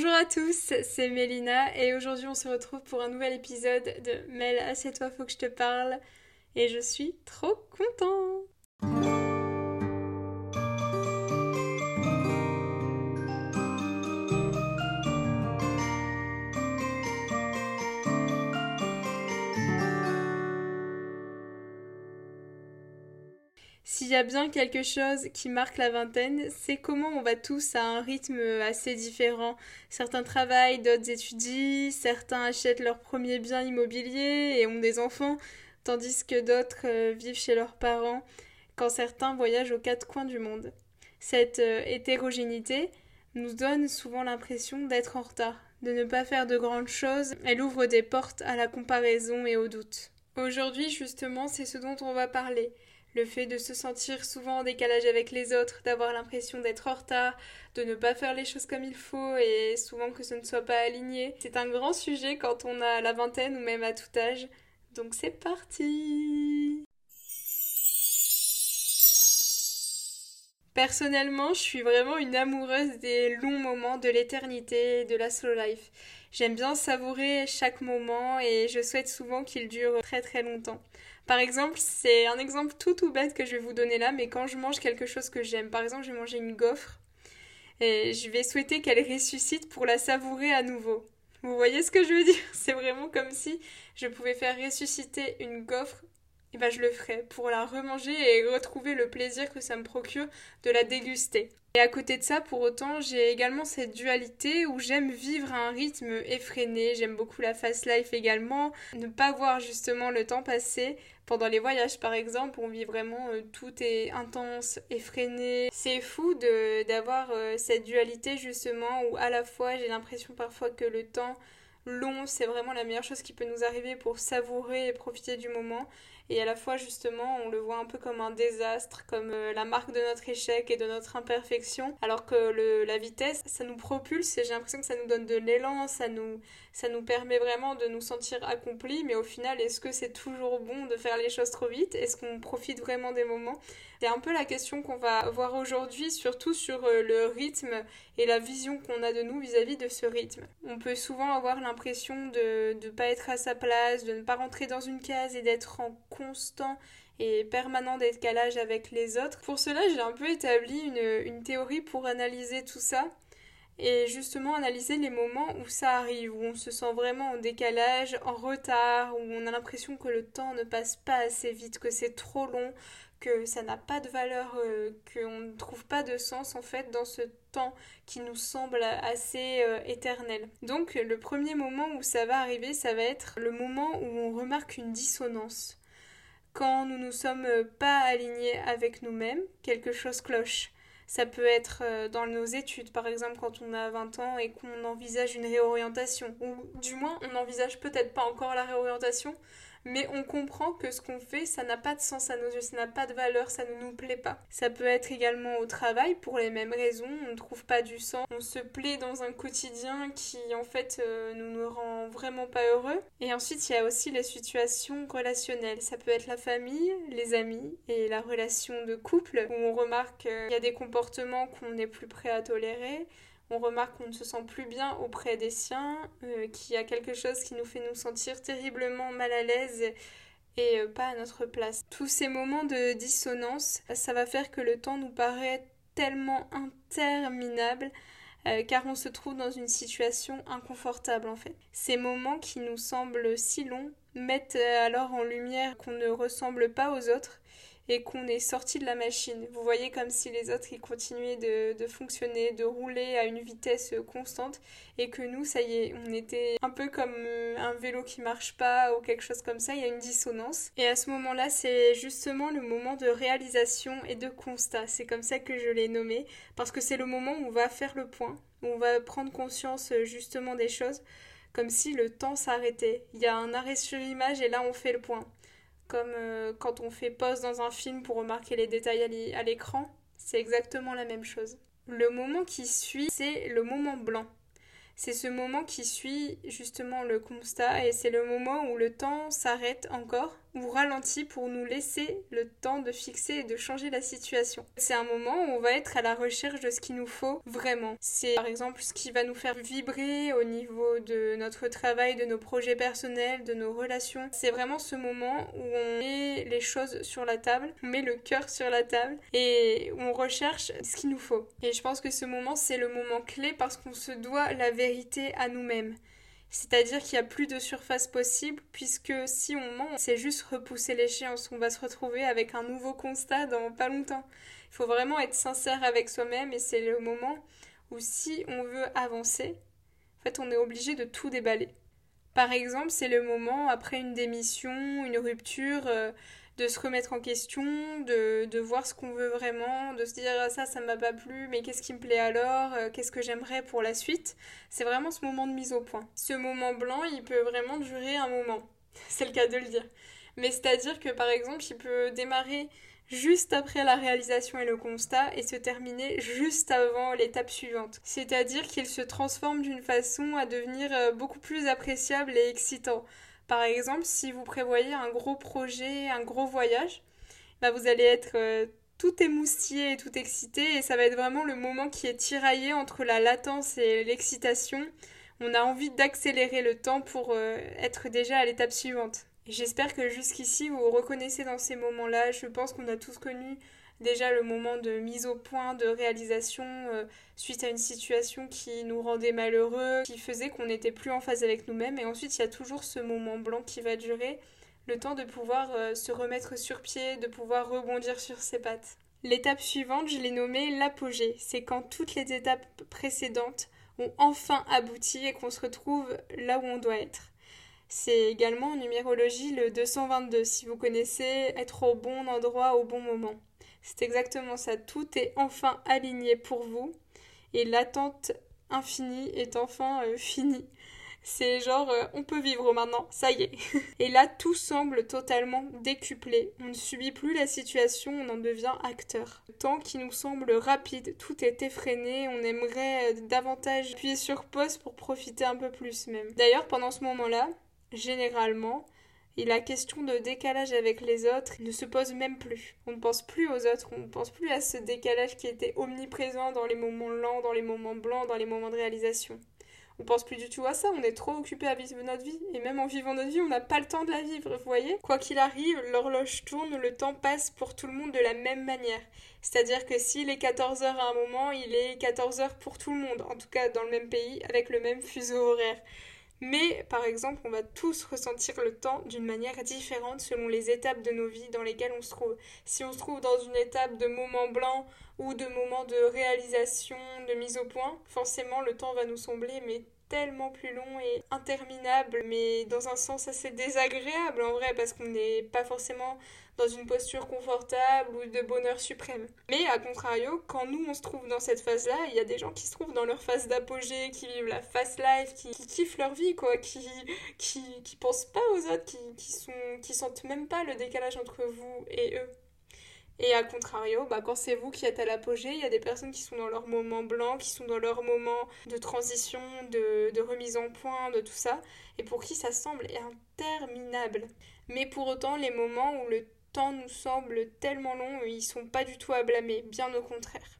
Bonjour à tous, c'est Mélina et aujourd'hui on se retrouve pour un nouvel épisode de Mel, assieds-toi, faut que je te parle et je suis trop content. S'il y a bien quelque chose qui marque la vingtaine, c'est comment on va tous à un rythme assez différent. Certains travaillent, d'autres étudient, certains achètent leur premier bien immobilier et ont des enfants, tandis que d'autres euh, vivent chez leurs parents, quand certains voyagent aux quatre coins du monde. Cette euh, hétérogénéité nous donne souvent l'impression d'être en retard, de ne pas faire de grandes choses, elle ouvre des portes à la comparaison et au doute. Aujourd'hui justement c'est ce dont on va parler le fait de se sentir souvent en décalage avec les autres, d'avoir l'impression d'être en retard, de ne pas faire les choses comme il faut et souvent que ce ne soit pas aligné. C'est un grand sujet quand on a la vingtaine ou même à tout âge. Donc c'est parti Personnellement, je suis vraiment une amoureuse des longs moments de l'éternité et de la slow life. J'aime bien savourer chaque moment et je souhaite souvent qu'il dure très très longtemps. Par exemple, c'est un exemple tout tout bête que je vais vous donner là, mais quand je mange quelque chose que j'aime, par exemple, je vais manger une gaufre, et je vais souhaiter qu'elle ressuscite pour la savourer à nouveau. Vous voyez ce que je veux dire? C'est vraiment comme si je pouvais faire ressusciter une gaufre, et ben je le ferais pour la remanger et retrouver le plaisir que ça me procure de la déguster. Et à côté de ça, pour autant, j'ai également cette dualité où j'aime vivre à un rythme effréné, j'aime beaucoup la fast life également, ne pas voir justement le temps passer. Pendant les voyages par exemple, on vit vraiment euh, tout est intense, effréné. C'est fou d'avoir euh, cette dualité justement où à la fois j'ai l'impression parfois que le temps long, c'est vraiment la meilleure chose qui peut nous arriver pour savourer et profiter du moment. Et à la fois justement on le voit un peu comme un désastre, comme euh, la marque de notre échec et de notre imperfection, alors que le, la vitesse, ça nous propulse et j'ai l'impression que ça nous donne de l'élan, ça nous, ça nous permet vraiment de nous sentir accomplis, mais au final, est-ce que c'est toujours bon de faire les choses trop vite? Est-ce qu'on profite vraiment des moments? C'est un peu la question qu'on va voir aujourd'hui, surtout sur euh, le rythme et la vision qu'on a de nous vis-à-vis -vis de ce rythme. On peut souvent avoir l'impression de ne pas être à sa place, de ne pas rentrer dans une case et d'être en constant et permanent décalage avec les autres. Pour cela, j'ai un peu établi une, une, théorie pour analyser tout ça et justement analyser les moments où ça arrive, où on se sent vraiment en décalage, en retard, où on a l'impression que le temps ne passe pas assez vite, que c'est trop long, que ça n'a pas de valeur, euh, qu'on ne trouve pas de sens en fait dans ce temps qui nous semble assez euh, éternel. Donc le premier moment où ça va arriver, ça va être le moment où on remarque une dissonance quand nous ne sommes pas alignés avec nous-mêmes, quelque chose cloche. Ça peut être euh, dans nos études, par exemple, quand on a 20 ans et qu'on envisage une réorientation. Ou du moins, on n'envisage peut-être pas encore la réorientation, mais on comprend que ce qu'on fait, ça n'a pas de sens à nos yeux, ça n'a pas de valeur, ça ne nous plaît pas. Ça peut être également au travail pour les mêmes raisons, on ne trouve pas du sens, on se plaît dans un quotidien qui en fait euh, nous ne rend vraiment pas heureux. Et ensuite, il y a aussi les situations relationnelles. Ça peut être la famille, les amis et la relation de couple où on remarque qu'il y a des comportements qu'on n'est plus prêt à tolérer on remarque qu'on ne se sent plus bien auprès des siens, euh, qu'il y a quelque chose qui nous fait nous sentir terriblement mal à l'aise et euh, pas à notre place. Tous ces moments de dissonance, ça va faire que le temps nous paraît tellement interminable euh, car on se trouve dans une situation inconfortable en fait. Ces moments qui nous semblent si longs mettent alors en lumière qu'on ne ressemble pas aux autres et qu'on est sorti de la machine. Vous voyez comme si les autres ils continuaient de, de, fonctionner, de rouler à une vitesse constante et que nous, ça y est, on était un peu comme euh, un vélo qui marche pas ou quelque chose comme ça, il y a une dissonance. Et à ce moment-là, c'est justement le moment de réalisation et de constat. C'est comme ça que je l'ai nommé parce que c'est le moment où on va faire le point, où on va prendre conscience euh, justement des choses comme si le temps s'arrêtait. Il y a un arrêt sur image et là on fait le point comme euh, quand on fait pause dans un film pour remarquer les détails à l'écran, c'est exactement la même chose. Le moment qui suit, c'est le moment blanc. C'est ce moment qui suit justement le constat et c'est le moment où le temps s'arrête encore, ou ralenti pour nous laisser le temps de fixer et de changer la situation. C'est un moment où on va être à la recherche de ce qu'il nous faut vraiment. C'est par exemple ce qui va nous faire vibrer au niveau de notre travail, de nos projets personnels, de nos relations. C'est vraiment ce moment où on met les choses sur la table, on met le cœur sur la table et on recherche ce qu'il nous faut. Et je pense que ce moment, c'est le moment clé parce qu'on se doit la vérité à nous-mêmes. C'est-à-dire qu'il n'y a plus de surface possible, puisque si on ment, c'est juste repousser l'échéance. On va se retrouver avec un nouveau constat dans pas longtemps. Il faut vraiment être sincère avec soi-même et c'est le moment où si on veut avancer, en fait, on est obligé de tout déballer. Par exemple, c'est le moment après une démission, une rupture, euh, de se remettre en question, de, de voir ce qu'on veut vraiment, de se dire ah, ça, ça m'a pas plu, mais qu'est-ce qui me plaît alors, euh, qu'est-ce que j'aimerais pour la suite? C'est vraiment ce moment de mise au point. Ce moment blanc, il peut vraiment durer un moment. C'est le cas de le dire. Mais c'est-à-dire que par exemple, il peut démarrer juste après la réalisation et le constat et se terminer juste avant l'étape suivante. C'est-à-dire qu'il se transforme d'une façon à devenir euh, beaucoup plus appréciable et excitant. Par exemple, si vous prévoyez un gros projet, un gros voyage, bah vous allez être euh, tout émoustillé et tout excité et ça va être vraiment le moment qui est tiraillé entre la latence et l'excitation. On a envie d'accélérer le temps pour euh, être déjà à l'étape suivante. J'espère que jusqu'ici vous vous reconnaissez dans ces moments-là. Je pense qu'on a tous connu déjà le moment de mise au point, de réalisation euh, suite à une situation qui nous rendait malheureux, qui faisait qu'on n'était plus en phase avec nous-mêmes. Et ensuite, il y a toujours ce moment blanc qui va durer, le temps de pouvoir euh, se remettre sur pied, de pouvoir rebondir sur ses pattes. L'étape suivante, je l'ai nommée l'apogée. C'est quand toutes les étapes précédentes ont enfin abouti et qu'on se retrouve là où on doit être. C'est également en numérologie le 222, si vous connaissez être au bon endroit au bon moment. C'est exactement ça. Tout est enfin aligné pour vous et l'attente infinie est enfin euh, finie. C'est genre euh, on peut vivre maintenant, ça y est. et là tout semble totalement décuplé. On ne subit plus la situation, on en devient acteur. Le temps qui nous semble rapide, tout est effréné, on aimerait euh, davantage appuyer sur pause pour profiter un peu plus même. D'ailleurs pendant ce moment-là, généralement, et la question de décalage avec les autres ne se pose même plus. On ne pense plus aux autres, on ne pense plus à ce décalage qui était omniprésent dans les moments lents, dans les moments blancs, dans les moments de réalisation. On pense plus du tout à ça, on est trop occupé à vivre notre vie, et même en vivant notre vie, on n'a pas le temps de la vivre, vous voyez Quoi qu'il arrive, l'horloge tourne, le temps passe pour tout le monde de la même manière. C'est-à-dire que s'il est 14h à un moment, il est 14h pour tout le monde, en tout cas dans le même pays, avec le même fuseau horaire. Mais par exemple, on va tous ressentir le temps d'une manière différente selon les étapes de nos vies dans lesquelles on se trouve. Si on se trouve dans une étape de moment blanc ou de moment de réalisation, de mise au point, forcément le temps va nous sembler mais tellement plus long et interminable, mais dans un sens assez désagréable en vrai, parce qu'on n'est pas forcément dans une posture confortable ou de bonheur suprême. Mais à contrario, quand nous on se trouve dans cette phase-là, il y a des gens qui se trouvent dans leur phase d'apogée, qui vivent la fast life, qui, kiffent leur vie, quoi, qui, qui, qui pensent pas aux autres, qui, qui, sont, qui sentent même pas le décalage entre vous et eux. Et à contrario, bah, quand c'est vous qui êtes à l'apogée, il y a des personnes qui sont dans leur moment blanc, qui sont dans leur moment de transition, de, de remise en point, de tout ça, et pour qui ça semble interminable. Mais pour autant, les moments où le temps nous semble tellement long, ils sont pas du tout à blâmer, bien au contraire.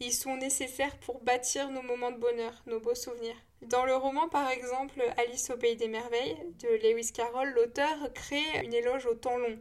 Ils sont nécessaires pour bâtir nos moments de bonheur, nos beaux souvenirs. Dans le roman, par exemple, Alice au pays des merveilles de Lewis Carroll, l'auteur crée une éloge au temps long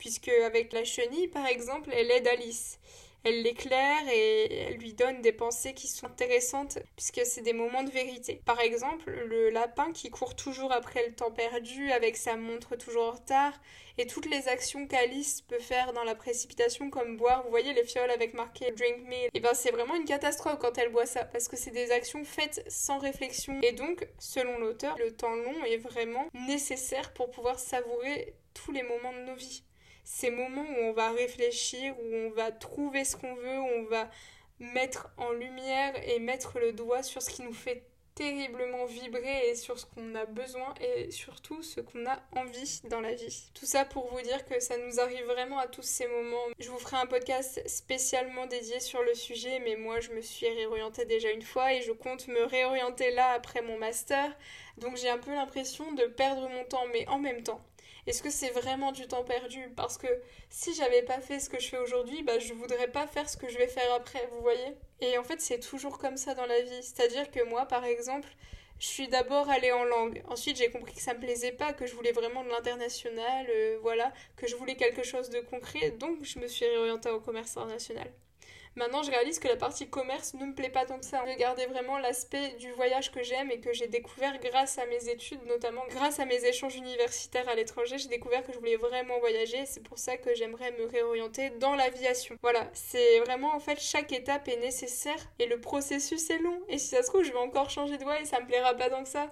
puisque avec la chenille, par exemple, elle aide Alice. Elle l'éclaire et elle lui donne des pensées qui sont intéressantes puisque c'est des moments de vérité. Par exemple, le lapin qui court toujours après le temps perdu avec sa montre toujours en retard et toutes les actions qu'Alice peut faire dans la précipitation comme boire, vous voyez les fioles avec marqué drink me, et eh ben c'est vraiment une catastrophe quand elle boit ça parce que c'est des actions faites sans réflexion. Et donc selon l'auteur, le temps long est vraiment nécessaire pour pouvoir savourer tous les moments de nos vies ces moments où on va réfléchir, où on va trouver ce qu'on veut, où on va mettre en lumière et mettre le doigt sur ce qui nous fait terriblement vibrer et sur ce qu'on a besoin et surtout ce qu'on a envie dans la vie. Tout ça pour vous dire que ça nous arrive vraiment à tous ces moments. Je vous ferai un podcast spécialement dédié sur le sujet, mais moi je me suis réorientée déjà une fois et je compte me réorienter là après mon master. Donc j'ai un peu l'impression de perdre mon temps, mais en même temps, Est-ce que c'est vraiment du temps perdu? Parce que si j'avais pas fait ce que je fais aujourd'hui, bah je voudrais pas faire ce que je vais faire après, vous voyez? Et en fait, c'est toujours comme ça dans la vie. C'est-à-dire que moi, par exemple, je suis d'abord allée en langue. Ensuite, j'ai compris que ça me plaisait pas, que je voulais vraiment de l'international, euh, voilà, que je voulais quelque chose de concret. Donc, je me suis réorientée au commerce international. Maintenant, je réalise que la partie commerce ne me plaît pas tant que ça. Je gardais vraiment l'aspect du voyage que j'aime et que j'ai découvert grâce à mes études, notamment grâce à mes échanges universitaires à l'étranger. J'ai découvert que je voulais vraiment voyager. C'est pour ça que j'aimerais me réorienter dans l'aviation. Voilà, c'est vraiment en fait chaque étape est nécessaire et le processus est long. Et si ça se trouve, je vais encore changer de voie et ça me plaira pas tant que ça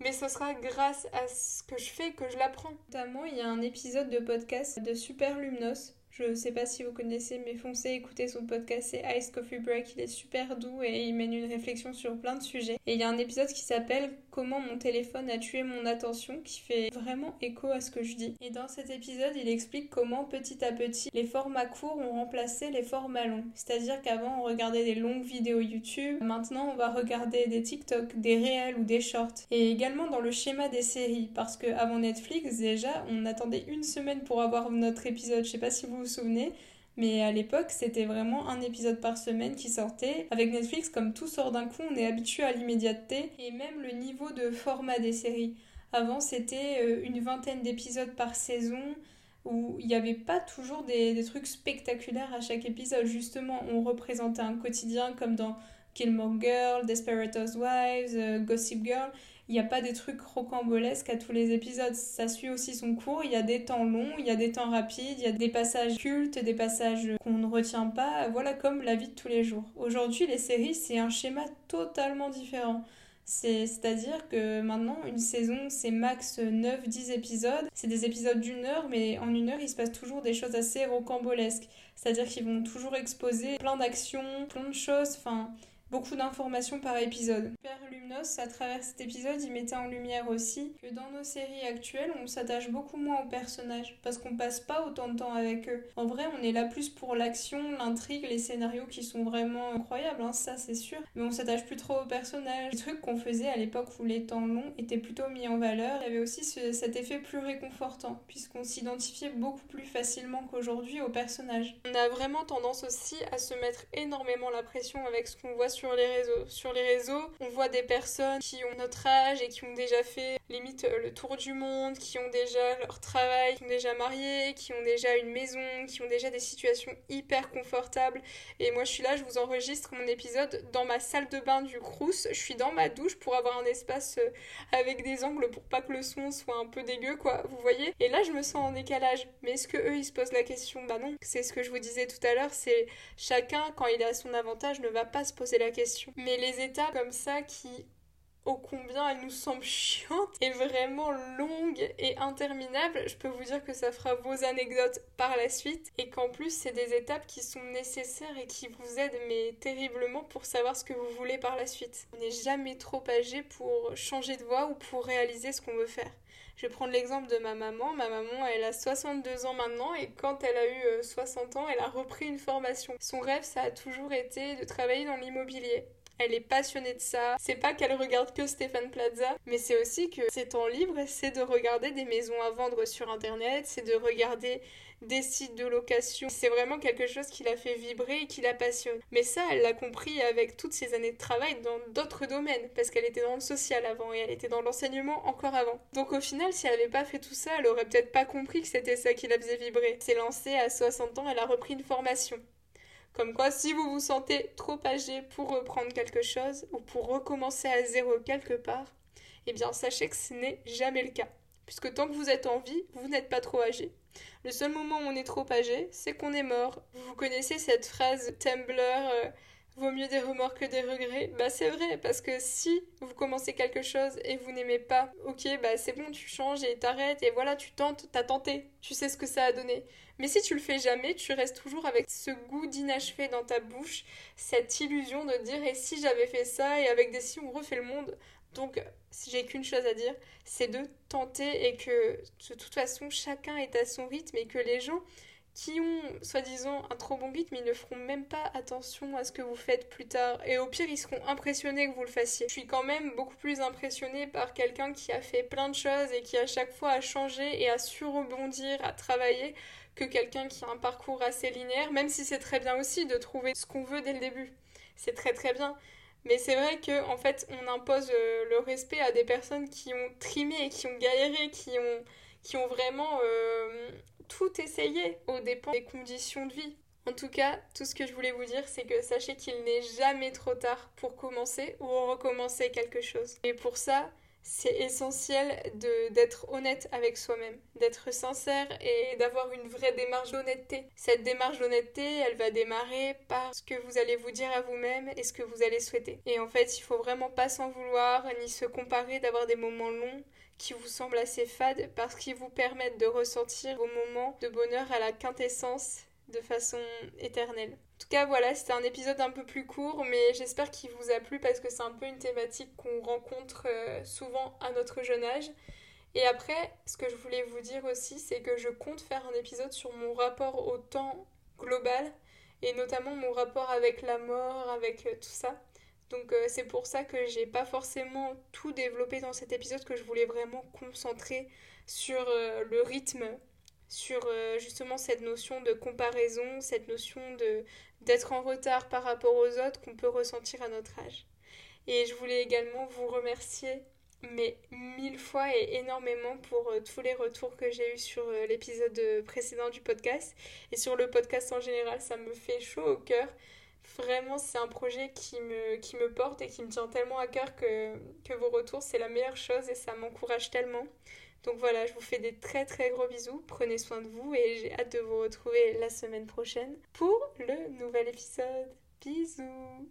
mais ce sera grâce à ce que je fais que je l'apprends. Notamment, il y a un épisode de podcast de Super Lumnos je sais pas si vous connaissez, mais foncez écoutez son podcast, c'est Ice Coffee Break. Il est super doux et il mène une réflexion sur plein de sujets. Et il y a un épisode qui s'appelle Comment mon téléphone a tué mon attention, qui fait vraiment écho à ce que je dis. Et dans cet épisode, il explique comment petit à petit les formats courts ont remplacé les formats longs. C'est-à-dire qu'avant on regardait des longues vidéos YouTube, maintenant on va regarder des TikTok, des réels ou des shorts. Et également dans le schéma des séries, parce que avant Netflix déjà, on attendait une semaine pour avoir notre épisode. Je sais pas si vous vous souvenez, mais à l'époque, c'était vraiment un épisode par semaine qui sortait. Avec Netflix, comme tout sort d'un coup, on est habitué à l'immédiateté et même le niveau de format des séries. Avant, c'était euh, une vingtaine d'épisodes par saison où il n'y avait pas toujours des, des, trucs spectaculaires à chaque épisode. Justement, on représentait un quotidien comme dans Gilmore Girl, Desperate Housewives, euh, Gossip Girl il n'y a pas des trucs rocambolesques à tous les épisodes. Ça suit aussi son cours. Il y a des temps longs, il y a des temps rapides, il y a des passages cultes, des passages qu'on ne retient pas. Voilà comme la vie de tous les jours. Aujourd'hui, les séries, c'est un schéma totalement différent. C'est-à-dire que maintenant, une saison, c'est max 9-10 épisodes. C'est des épisodes d'une heure, mais en une heure, il se passe toujours des choses assez rocambolesques. C'est-à-dire qu'ils vont toujours exposer plein d'actions, plein de choses. Enfin, beaucoup d'informations par épisode. Super Lumnos, à travers cet épisode, il mettait en lumière aussi que dans nos séries actuelles, on s'attache beaucoup moins aux personnages parce qu'on passe pas autant de temps avec eux. En vrai, on est là plus pour l'action, l'intrigue, les scénarios qui sont vraiment incroyables, hein, ça c'est sûr, mais on s'attache plus trop aux personnages. Les trucs qu'on faisait à l'époque où les temps longs étaient plutôt mis en valeur, il y avait aussi cet effet plus réconfortant puisqu'on s'identifiait beaucoup plus facilement qu'aujourd'hui aux personnages. On a vraiment tendance aussi à se mettre énormément la pression avec ce qu'on voit sur sur les réseaux. Sur les réseaux, on voit des personnes qui ont notre âge et qui ont déjà fait limite euh, le tour du monde, qui ont déjà leur travail, qui sont déjà mariés, qui ont déjà une maison, qui ont déjà des situations hyper confortables. Et moi, je suis là, je vous enregistre mon épisode dans ma salle de bain du Crous. Je suis dans ma douche pour avoir un espace euh, avec des angles pour pas que le son soit un peu dégueu, quoi. Vous voyez Et là, je me sens en décalage. Mais est-ce que eux, ils se posent la question? Bah non. C'est ce que je vous disais tout à l'heure. C'est chacun, quand il a son avantage, ne va pas se poser la question. Mais les étapes comme ça qui ô combien elles nous semblent chiantes et vraiment longues et interminables, je peux vous dire que ça fera vos anecdotes par la suite et qu'en plus c'est des étapes qui sont nécessaires et qui vous aident mais terriblement pour savoir ce que vous voulez par la suite. On n'est jamais trop âgé pour changer de voie ou pour réaliser ce qu'on veut faire. Je vais prendre l'exemple de ma maman. Ma maman, elle a 62 ans maintenant et quand elle a eu 60 euh, ans, elle a repris une formation. Son rêve, ça a toujours été de travailler dans l'immobilier. Elle est passionnée de ça. C'est pas qu'elle regarde que Stéphane Plaza, mais c'est aussi que ses temps libres, c'est de regarder des maisons à vendre sur internet, c'est de regarder des sites de location. C'est vraiment quelque chose qui la fait vibrer et qui la passionne. Mais ça, elle l'a compris avec toutes ses années de travail dans d'autres domaines, parce qu'elle était dans le social avant et elle était dans l'enseignement encore avant. Donc au final, si elle n'avait pas fait tout ça, elle aurait peut-être pas compris que c'était ça qui la faisait vibrer. C'est lancée à 60 ans, elle a repris une formation. Comme quoi, si vous vous sentez trop âgé pour reprendre quelque chose ou pour recommencer à zéro quelque part, eh bien sachez que ce n'est jamais le cas. Puisque tant que vous êtes en vie, vous n'êtes pas trop âgé. Le seul moment où on est trop âgé, c'est qu'on est mort. Vous connaissez cette phrase Tumblr euh, Vaut mieux des remords que des regrets. Bah c'est vrai, parce que si vous commencez quelque chose et vous n'aimez pas, ok, bah c'est bon, tu changes et t'arrêtes et voilà, tu tentes, t'as tenté, tu sais ce que ça a donné. Mais si tu le fais jamais, tu restes toujours avec ce goût d'inachevé dans ta bouche, cette illusion de dire et si j'avais fait ça et avec des si on refait le monde. Donc si j'ai qu'une chose à dire, c'est de tenter et que de toute façon chacun est à son rythme et que les gens qui ont soi-disant un trop bon rythme, ils ne feront même pas attention à ce que vous faites plus tard. Et au pire, ils seront impressionnés que vous le fassiez. Je suis quand même beaucoup plus impressionnée par quelqu'un qui a fait plein de choses et qui à chaque fois a changé et a su rebondir, à travailler, que quelqu'un qui a un parcours assez linéaire, même si c'est très bien aussi de trouver ce qu'on veut dès le début. C'est très très bien. Mais c'est vrai que en fait, on impose euh, le respect à des personnes qui ont trimé, qui ont galéré, qui ont, qui ont vraiment euh, tout essayer au dépend des conditions de vie. En tout cas, tout ce que je voulais vous dire, c'est que sachez qu'il n'est jamais trop tard pour commencer ou recommencer quelque chose. Et pour ça, c'est essentiel d'être honnête avec soi-même, d'être sincère et d'avoir une vraie démarche d'honnêteté. Cette démarche d'honnêteté, elle va démarrer par ce que vous allez vous dire à vous-même et ce que vous allez souhaiter. Et en fait, il faut vraiment pas s'en vouloir ni se comparer d'avoir des moments longs qui vous semblent assez fades parce qu'ils vous permettent de ressentir vos moments de bonheur à la quintessence de façon éternelle. En tout cas, voilà, c'était un épisode un peu plus court, mais j'espère qu'il vous a plu parce que c'est un peu une thématique qu'on rencontre euh, souvent à notre jeune âge. Et après, ce que je voulais vous dire aussi, c'est que je compte faire un épisode sur mon rapport au temps global et notamment mon rapport avec la mort, avec euh, tout ça. Donc euh, c'est pour ça que j'ai pas forcément tout développé dans cet épisode, que je voulais vraiment concentrer sur le rythme sur euh, justement cette notion de comparaison, cette notion d'être en retard par rapport aux autres qu'on peut ressentir à notre âge. Et je voulais également vous remercier mais mille fois et énormément pour euh, tous les retours que j'ai eus sur euh, l'épisode précédent du podcast et sur le podcast en général, ça me fait chaud au cœur. Vraiment, c'est un projet qui me, porte et qui me tient tellement à cœur que, que vos retours, c'est la meilleure chose et ça m'encourage tellement. Donc voilà, je vous fais des très très gros bisous, prenez soin de vous et j'ai hâte de vous retrouver la semaine prochaine pour le nouvel épisode. Bisous